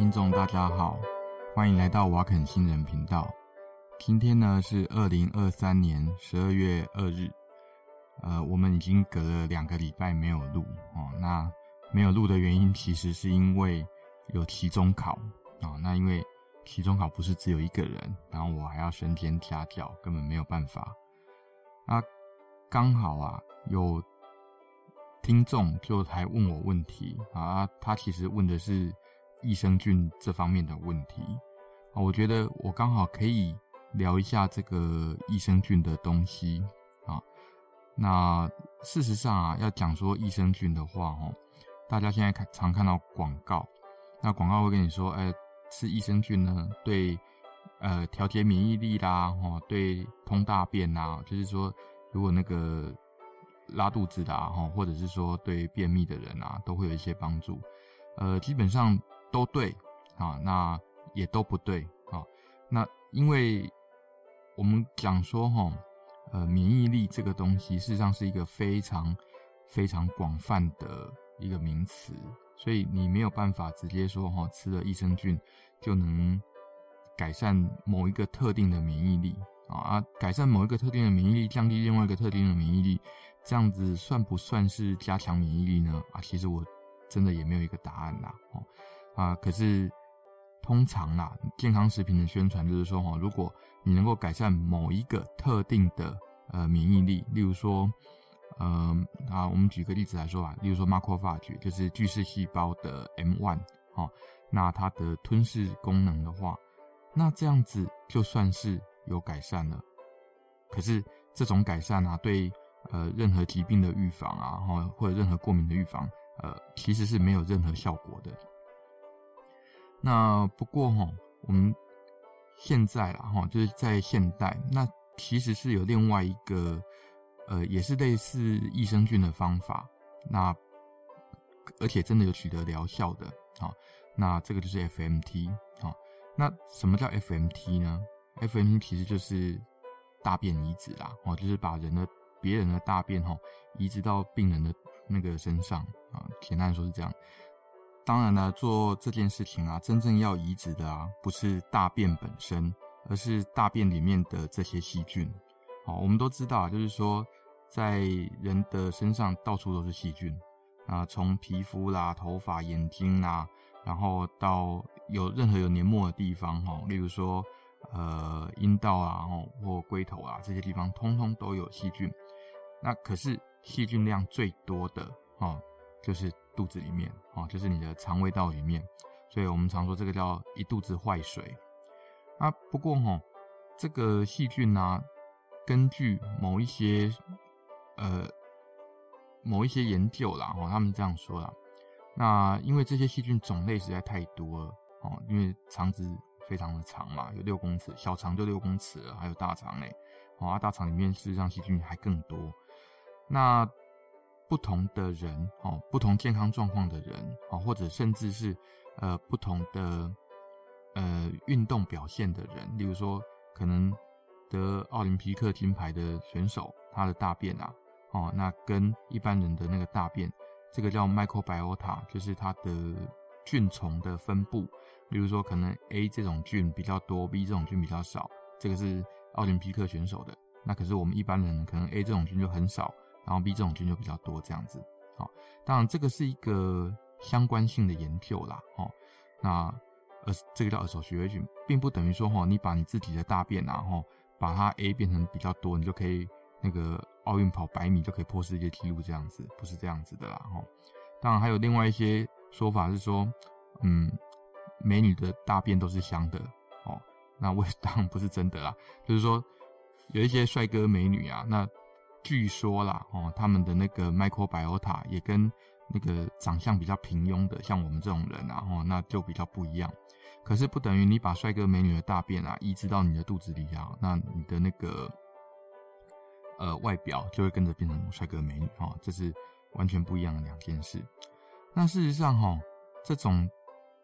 听众大家好，欢迎来到瓦肯新人频道。今天呢是二零二三年十二月二日，呃，我们已经隔了两个礼拜没有录哦。那没有录的原因，其实是因为有期中考啊、那因为期中考不是只有一个人，然后我还要身兼家教，根本没有办法。那刚好啊，有听众就还问我问题啊，他其实问的是益生菌这方面的问题啊，我觉得我刚好可以。聊一下这个益生菌的东西啊。那事实上啊，要讲说益生菌的话，哦，大家现在看常看到广告，那广告会跟你说，哎，吃益生菌呢，对，呃，调节免疫力啦，哦，对，通大便啦，就是说，如果那个拉肚子的哈，或者是说对便秘的人啊，都会有一些帮助。呃，基本上都对啊，那也都不对啊。那因为我们讲说哈，呃，免疫力这个东西，事实上是一个非常非常广泛的一个名词，所以你没有办法直接说哈，吃了益生菌就能改善某一个特定的免疫力啊，改善某一个特定的免疫力，降低另外一个特定的免疫力，这样子算不算是加强免疫力呢？啊，其实我真的也没有一个答案呐，哦，啊，可是。通常啦，健康食品的宣传就是说，哈，如果你能够改善某一个特定的呃免疫力，例如说，嗯、啊，我们举个例子来说吧，例如说 macrophage 就是巨噬细胞的 M1，哈，那它的吞噬功能的话，那这样子就算是有改善了。可是这种改善啊，对呃任何疾病的预防啊，哈，或者任何过敏的预防，呃，其实是没有任何效果的。那不过哈，我们现在啦哈，就是在现代，那其实是有另外一个，呃，也是类似益生菌的方法，那而且真的有取得疗效的啊。那这个就是 FMT 啊。那什么叫 FMT 呢？FMT 其实就是大便移植啦，哦，就是把人的别人的大便哈移植到病人的那个身上啊。简单说是这样。当然了，做这件事情啊，真正要移植的啊，不是大便本身，而是大便里面的这些细菌。好，我们都知道，就是说，在人的身上到处都是细菌啊，从皮肤啦、头发、眼睛啦，然后到有任何有黏膜的地方，哈，例如说，呃，阴道啊，或龟头啊这些地方，通通都有细菌。那可是细菌量最多的，哈，就是。肚子里面啊，就是你的肠胃道里面，所以我们常说这个叫一肚子坏水啊。不过哈，这个细菌呢，根据某一些呃某一些研究啦，哈，他们这样说啦。那因为这些细菌种类实在太多了哦，因为肠子非常的长嘛，有六公尺，小肠就六公尺了，还有大肠嘞，啊，大肠里面事实上细菌还更多。那不同的人哦，不同健康状况的人哦，或者甚至是呃不同的呃运动表现的人，例如说可能得奥林匹克金牌的选手，他的大便啊，哦，那跟一般人的那个大便，这个叫 microbiota，就是它的菌丛的分布。例如说，可能 A 这种菌比较多，B 这种菌比较少，这个是奥林匹克选手的。那可是我们一般人可能 A 这种菌就很少。然后 B 这种菌就比较多，这样子，好，当然这个是一个相关性的研究啦，哦，那呃，这个叫二手血菌，并不等于说哈，你把你自己的大便然后把它 A 变成比较多，你就可以那个奥运跑百米就可以破世界纪录这样子，不是这样子的啦，哈。当然还有另外一些说法是说，嗯，美女的大便都是香的，哦，那我 当然不是真的啦，就是说有一些帅哥美女啊，那。据说啦，哦，他们的那个 microbiota 也跟那个长相比较平庸的，像我们这种人啊，哦，那就比较不一样。可是不等于你把帅哥美女的大便啊移植到你的肚子里啊，那你的那个呃外表就会跟着变成帅哥美女哈，这是完全不一样的两件事。那事实上哈，这种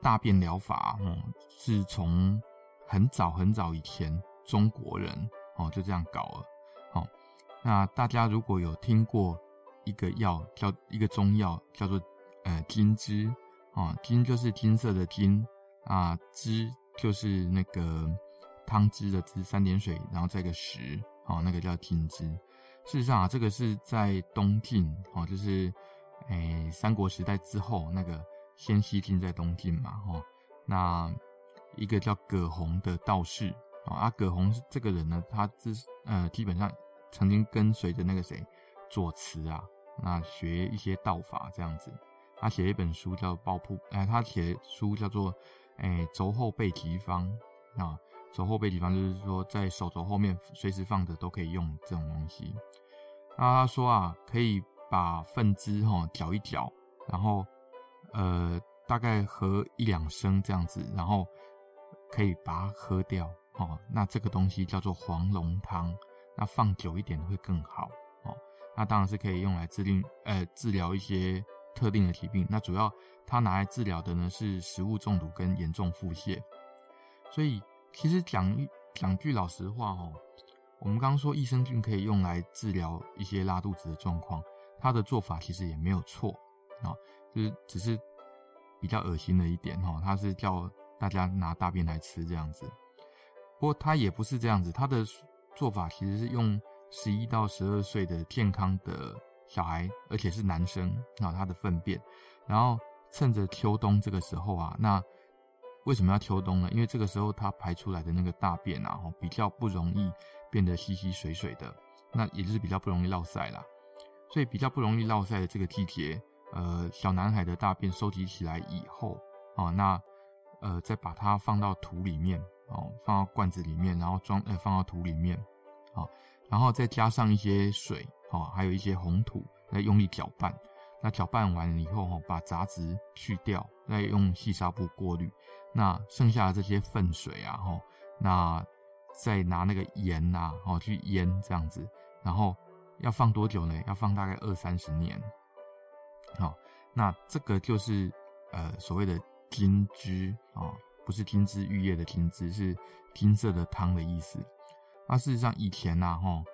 大便疗法哦，是从很早很早以前中国人哦就这样搞了。那大家如果有听过一个药叫一个中药叫做呃金枝。啊，金就是金色的金，啊，汁就是那个汤汁的汁，三点水，然后再个石，哦，那个叫金汁。事实上啊，这个是在东晋，哦，就是诶三国时代之后，那个先西晋在东晋嘛，哦，那一个叫葛洪的道士，啊，葛洪是这个人呢，他是呃基本上曾经跟随着那个谁左慈啊，那学一些道法这样子。他写一本书叫《抱朴》，哎，他写书叫做。哎，肘后备急方啊，肘后备急方就是说，在手肘后面随时放着都可以用这种东西。那他说啊，可以把粪汁哈搅一搅，然后呃大概喝一两升这样子，然后可以把它喝掉哦。那这个东西叫做黄龙汤，那放久一点会更好哦。那当然是可以用来治疗呃治疗一些特定的疾病。那主要。它拿来治疗的呢是食物中毒跟严重腹泻，所以其实讲讲句老实话哦，我们刚刚说益生菌可以用来治疗一些拉肚子的状况，它的做法其实也没有错啊，就是只是比较恶心的一点哈，它是叫大家拿大便来吃这样子，不过它也不是这样子，它的做法其实是用十一到十二岁的健康的小孩，而且是男生啊，他的粪便，然后。趁着秋冬这个时候啊，那为什么要秋冬呢？因为这个时候它排出来的那个大便啊，比较不容易变得稀稀水水的，那也就是比较不容易落塞啦。所以比较不容易落塞的这个季节，呃，小男孩的大便收集起来以后啊，那呃再把它放到土里面哦，放到罐子里面，然后装呃放到土里面，啊，然后再加上一些水，啊，还有一些红土来用力搅拌。那搅拌完了以后，哈，把杂质去掉，再用细纱布过滤。那剩下的这些粪水啊，哈，那再拿那个盐呐，哦，去腌这样子。然后要放多久呢？要放大概二三十年。好，那这个就是呃所谓的金汁啊，不是金枝玉叶的金枝，是金色的汤的意思。那事实上以前呐，哈。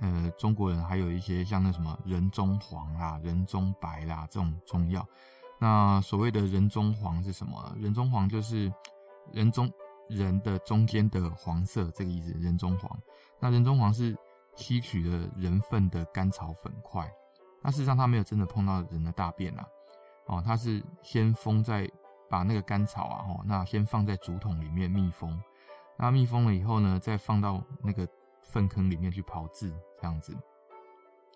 呃，中国人还有一些像那什么人中黄啦、人中白啦这种中药。那所谓的人中黄是什么？人中黄就是人中人的中间的黄色这个意思。人中黄，那人中黄是吸取了人粪的甘草粉块。那事实上它没有真的碰到人的大便啦，哦，它是先封在把那个甘草啊，哦，那先放在竹筒里面密封。那密封了以后呢，再放到那个。粪坑里面去炮制这样子，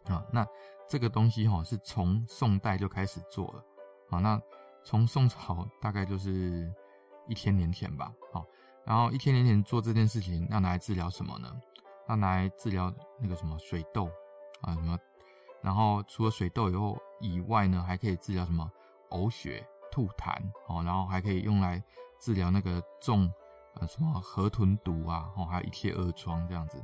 啊，那这个东西哈是从宋代就开始做了，啊，那从宋朝大概就是一千年前吧，好，然后一千年前做这件事情要拿来治疗什么呢？要拿来治疗那个什么水痘啊什么，然后除了水痘以后以外呢，还可以治疗什么呕血、吐痰，哦，然后还可以用来治疗那个中。呃，什么河豚毒啊，哦，还有一切恶疮这样子，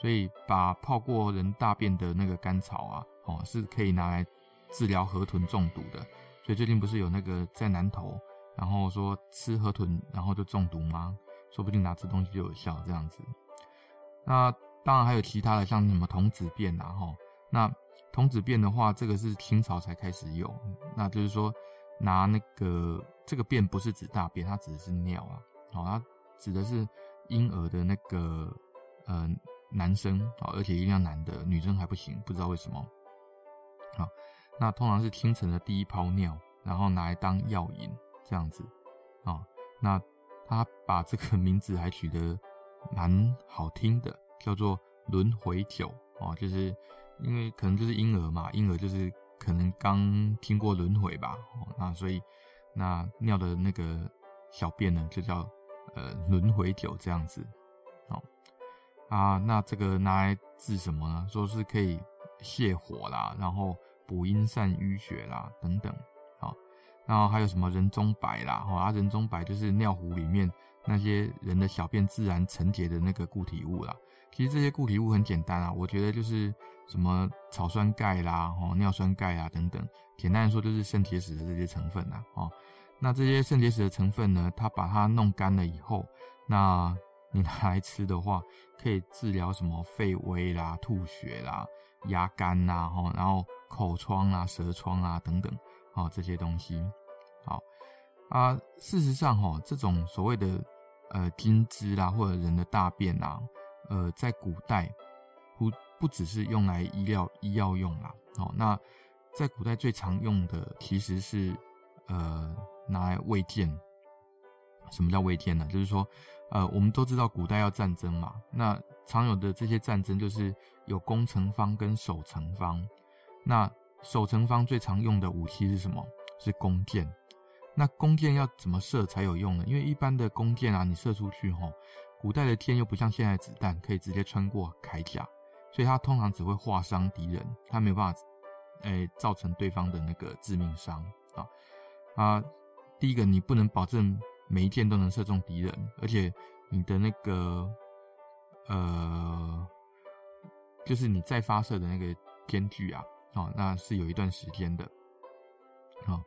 所以把泡过人大便的那个甘草啊，哦，是可以拿来治疗河豚中毒的。所以最近不是有那个在南投，然后说吃河豚然后就中毒吗？说不定拿这东西就有效这样子。那当然还有其他的，像什么童子便呐，哈，那童子便的话，这个是清朝才开始有，那就是说拿那个这个便不是指大便，它指的是尿啊，好它。指的是婴儿的那个呃男生啊，而且一定要男的，女生还不行，不知道为什么。好，那通常是清晨的第一泡尿，然后拿来当药引这样子啊。那他把这个名字还取得蛮好听的，叫做轮回酒啊，就是因为可能就是婴儿嘛，婴儿就是可能刚听过轮回吧，那所以那尿的那个小便呢，就叫。呃，轮回酒这样子，好啊，那这个拿来治什么呢？说是可以泻火啦，然后补阴散淤血啦，等等，好，然后还有什么人中白啦，啊，人中白就是尿壶里面那些人的小便自然沉结的那个固体物啦。其实这些固体物很简单啊，我觉得就是什么草酸钙啦，哦，尿酸钙啊等等，简单来说就是肾结石的这些成分啦，哦。那这些肾结石的成分呢，它把它弄干了以后，那你拿来吃的话，可以治疗什么肺痿啦、吐血啦、牙干呐，然后口疮啊、舌疮啊等等，好这些东西。好，啊，事实上哈，这种所谓的呃金枝啦，或者人的大便啊，呃，在古代不不只是用来医疗医药用啦，哦，那在古代最常用的其实是呃拿来喂箭。什么叫喂箭呢？就是说，呃，我们都知道古代要战争嘛，那常有的这些战争就是有攻城方跟守城方。那守城方最常用的武器是什么？是弓箭。那弓箭要怎么射才有用呢？因为一般的弓箭啊，你射出去吼，古代的箭又不像现在子弹可以直接穿过铠甲，所以它通常只会划伤敌人，它没有办法，诶、造成对方的那个致命伤啊啊。第一个，你不能保证。每一箭都能射中敌人，而且你的那个呃，就是你再发射的那个间距啊，哦，那是有一段时间的，哦，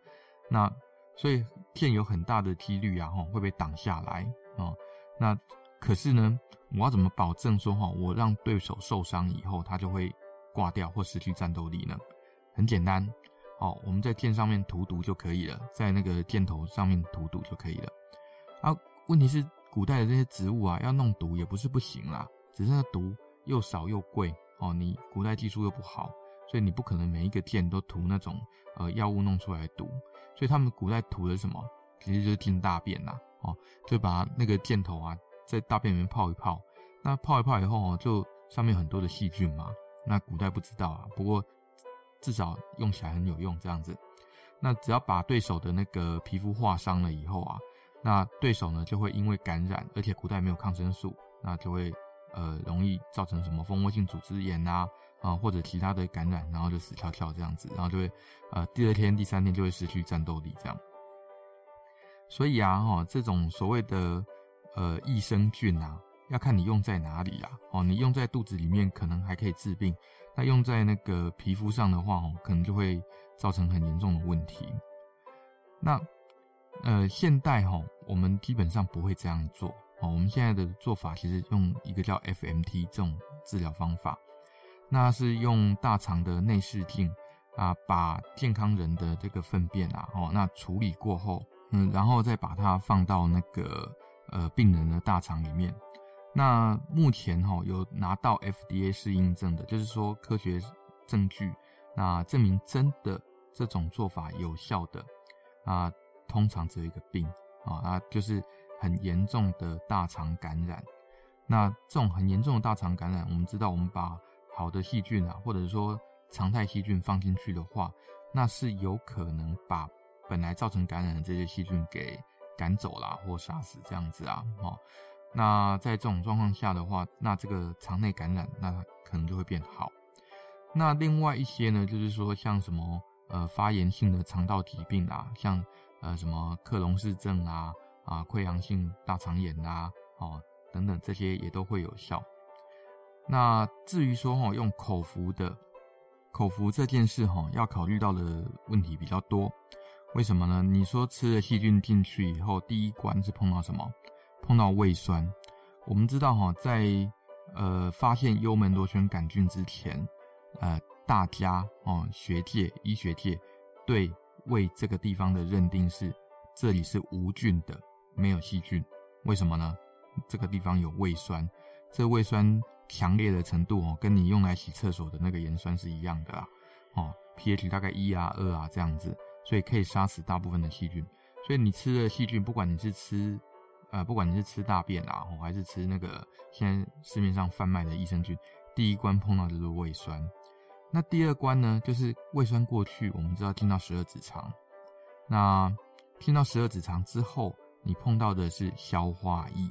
那所以箭有很大的几率啊，哈，会被挡下来，哦，那可是呢，我要怎么保证说哈，我让对手受伤以后，他就会挂掉或失去战斗力呢？很简单，哦，我们在箭上面涂毒就可以了，在那个箭头上面涂毒就可以了。啊，问题是古代的这些植物啊，要弄毒也不是不行啦，只是那毒又少又贵哦。你古代技术又不好，所以你不可能每一个箭都涂那种呃药物弄出来毒。所以他们古代涂的什么？其实就是箭大便呐，哦，就把那个箭头啊在大便里面泡一泡。那泡一泡以后哦，就上面很多的细菌嘛。那古代不知道啊，不过至少用起来很有用这样子。那只要把对手的那个皮肤划伤了以后啊。那对手呢，就会因为感染，而且古代没有抗生素，那就会呃容易造成什么蜂窝性组织炎啊啊或者其他的感染，然后就死翘翘这样子，然后就会呃第二天、第三天就会失去战斗力这样。所以啊哈，这种所谓的呃益生菌啊，要看你用在哪里啦。哦，你用在肚子里面可能还可以治病，那用在那个皮肤上的话哦，可能就会造成很严重的问题。那。呃，现代哈，我们基本上不会这样做哦。我们现在的做法其实用一个叫 FMT 这种治疗方法，那是用大肠的内视镜啊，把健康人的这个粪便啊，哦，那处理过后，嗯，然后再把它放到那个呃病人的大肠里面。那目前哈有拿到 FDA 试验证的，就是说科学证据，那证明真的这种做法有效的啊。通常只有一个病啊，啊，就是很严重的大肠感染。那这种很严重的大肠感染，我们知道，我们把好的细菌啊，或者说常态细菌放进去的话，那是有可能把本来造成感染的这些细菌给赶走啦，或杀死这样子啊。哦，那在这种状况下的话，那这个肠内感染，那可能就会变好。那另外一些呢，就是说像什么呃发炎性的肠道疾病啊，像。呃，什么克隆氏症啊，啊，溃疡性大肠炎啊，哦，等等，这些也都会有效。那至于说哈，用口服的，口服这件事哈，要考虑到的问题比较多。为什么呢？你说吃了细菌进去以后，第一关是碰到什么？碰到胃酸。我们知道哈，在呃发现幽门螺旋杆菌之前，呃，大家哦，学界、医学界对。胃这个地方的认定是，这里是无菌的，没有细菌。为什么呢？这个地方有胃酸，这胃酸强烈的程度哦，跟你用来洗厕所的那个盐酸是一样的啦。哦，pH 大概一啊二啊这样子，所以可以杀死大部分的细菌。所以你吃的细菌，不管你是吃，呃，不管你是吃大便啊，还是吃那个现在市面上贩卖的益生菌，第一关碰到的就是胃酸。那第二关呢，就是胃酸过去，我们知道进到十二指肠。那进到十二指肠之后，你碰到的是消化液。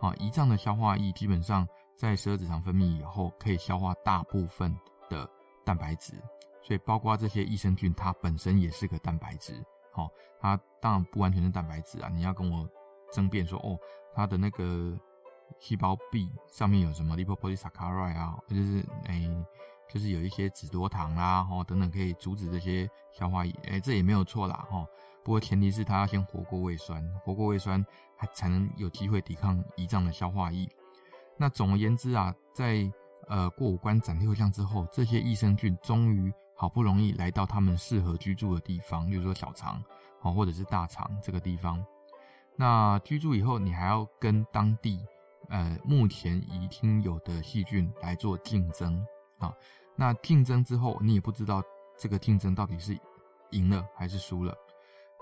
啊，胰脏的消化液基本上在十二指肠分泌以后，可以消化大部分的蛋白质。所以包括这些益生菌，它本身也是个蛋白质。好，它当然不完全是蛋白质啊。你要跟我争辩说，哦，它的那个细胞壁上面有什么 lipopolysaccharide 啊，就是诶。就是有一些脂多糖啦，吼等等，可以阻止这些消化液，哎，这也没有错啦，吼。不过前提是它要先活过胃酸，活过胃酸，它才能有机会抵抗胰脏的消化液。那总而言之啊，在呃过五关斩六将之后，这些益生菌终于好不容易来到他们适合居住的地方，比如说小肠哦，或者是大肠这个地方。那居住以后，你还要跟当地呃目前已经有的细菌来做竞争啊。那竞争之后，你也不知道这个竞争到底是赢了还是输了。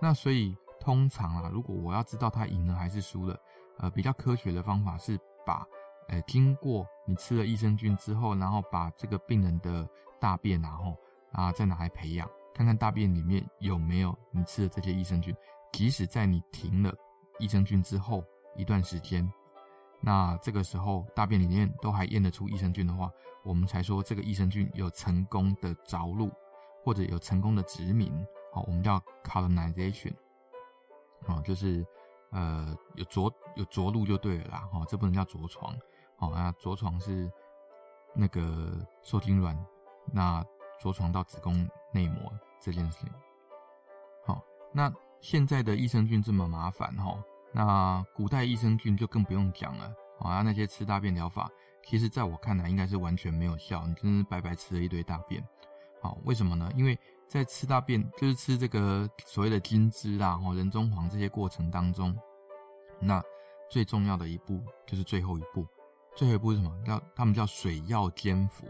那所以通常啊，如果我要知道它赢了还是输了，呃，比较科学的方法是把呃经过你吃了益生菌之后，然后把这个病人的大便然后啊再拿来培养，看看大便里面有没有你吃的这些益生菌。即使在你停了益生菌之后一段时间。那这个时候大便里面都还验得出益生菌的话，我们才说这个益生菌有成功的着陆，或者有成功的殖民，好，我们叫 colonization，哦，就是呃有着有着陆就对了啦，哈，这不能叫着床，好，那着床是那个受精卵，那着床到子宫内膜这件事情，好，那现在的益生菌这么麻烦，哈。那古代益生菌就更不用讲了啊！那些吃大便疗法，其实在我看来应该是完全没有效，你真是白白吃了一堆大便。好，为什么呢？因为在吃大便，就是吃这个所谓的金枝啊、人中黄这些过程当中，那最重要的一步就是最后一步。最后一步是什么？叫他们叫水药煎服。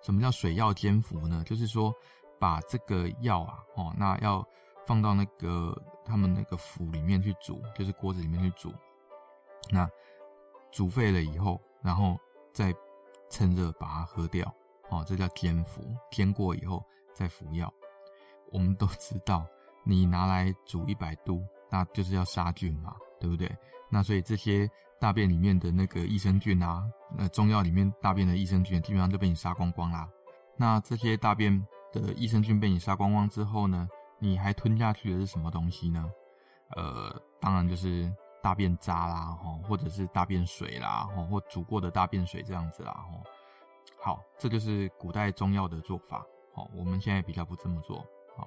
什么叫水药煎服呢？就是说把这个药啊，哦，那要。放到那个他们那个釜里面去煮，就是锅子里面去煮。那煮沸了以后，然后再趁热把它喝掉。哦，这叫煎服，煎过以后再服药。我们都知道，你拿来煮一百度，那就是要杀菌嘛，对不对？那所以这些大便里面的那个益生菌啊，那中药里面大便的益生菌基本上就被你杀光光啦。那这些大便的益生菌被你杀光光之后呢？你还吞下去的是什么东西呢？呃，当然就是大便渣啦，吼，或者是大便水啦，吼，或煮过的大便水这样子啦，吼。好，这就是古代中药的做法，好，我们现在比较不这么做，好。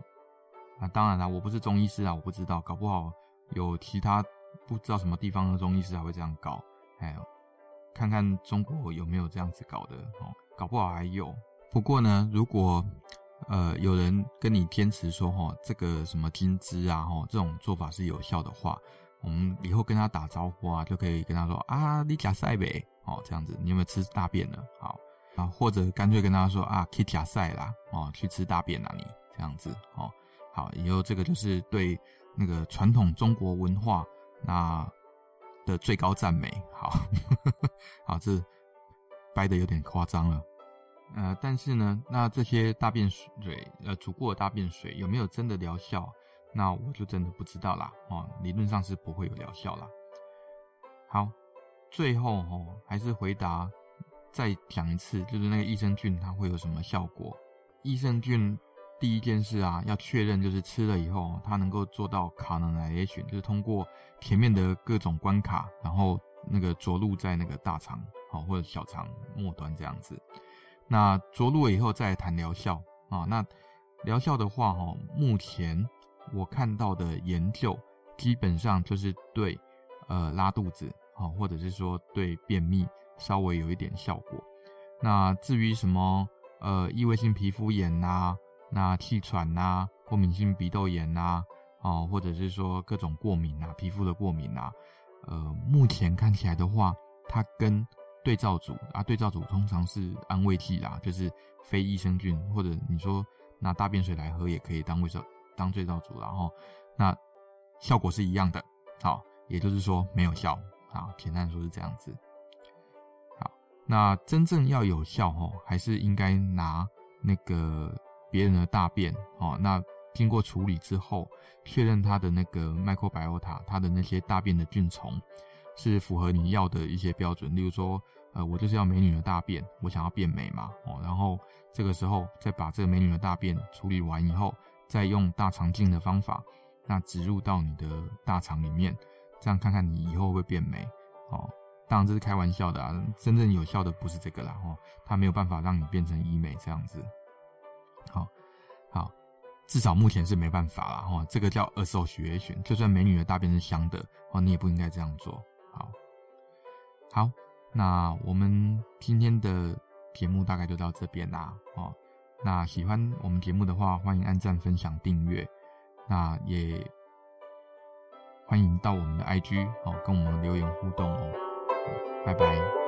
那当然啦，我不是中医师啊，我不知道，搞不好有其他不知道什么地方的中医师还会这样搞，哎，看看中国有没有这样子搞的，哦，搞不好还有。不过呢，如果呃，有人跟你坚持说，哈，这个什么金枝啊，哈，这种做法是有效的话，我们以后跟他打招呼啊，就可以跟他说啊，你假赛呗，哦，这样子，你有没有吃大便了？好啊，或者干脆跟他说啊，去假赛啦，哦，去吃大便啦，你这样子，哦，好，以后这个就是对那个传统中国文化那的最高赞美，好，好，这掰得有点夸张了。呃，但是呢，那这些大便水，呃，煮过的大便水有没有真的疗效？那我就真的不知道啦。哦，理论上是不会有疗效啦。好，最后哦，还是回答，再讲一次，就是那个益生菌它会有什么效果？益生菌第一件事啊，要确认就是吃了以后，它能够做到 colonization，就是通过前面的各种关卡，然后那个着陆在那个大肠，好，或者小肠末端这样子。那着陆了以后再谈疗效啊。那疗效的话，哈，目前我看到的研究基本上就是对呃拉肚子啊，或者是说对便秘稍微有一点效果。那至于什么呃异位性皮肤炎呐，那气喘呐，过敏性鼻窦炎呐，啊，或者是说各种过敏啊，皮肤的过敏啊，呃，目前看起来的话，它跟对照组啊，对照组通常是安慰剂啦，就是非益生菌，或者你说拿大便水来喝也可以当为照当对照组，然后那效果是一样的，好，也就是说没有效，好，简单说是这样子。好，那真正要有效哦，还是应该拿那个别人的大便哦，那经过处理之后，确认他的那个 microbiota，它的那些大便的菌虫。是符合你要的一些标准，例如说，呃，我就是要美女的大便，我想要变美嘛，哦，然后这个时候再把这个美女的大便处理完以后，再用大肠镜的方法，那植入到你的大肠里面，这样看看你以后会不会变美，哦，当然这是开玩笑的啊，真正有效的不是这个啦，哦，它没有办法让你变成医美这样子，好，好，至少目前是没办法啦，哦，这个叫 association，就算美女的大便是香的，哦，你也不应该这样做。好，好，那我们今天的节目大概就到这边啦。哦，那喜欢我们节目的话，欢迎按赞、分享、订阅。那也欢迎到我们的 IG 好跟我们留言互动哦。拜拜。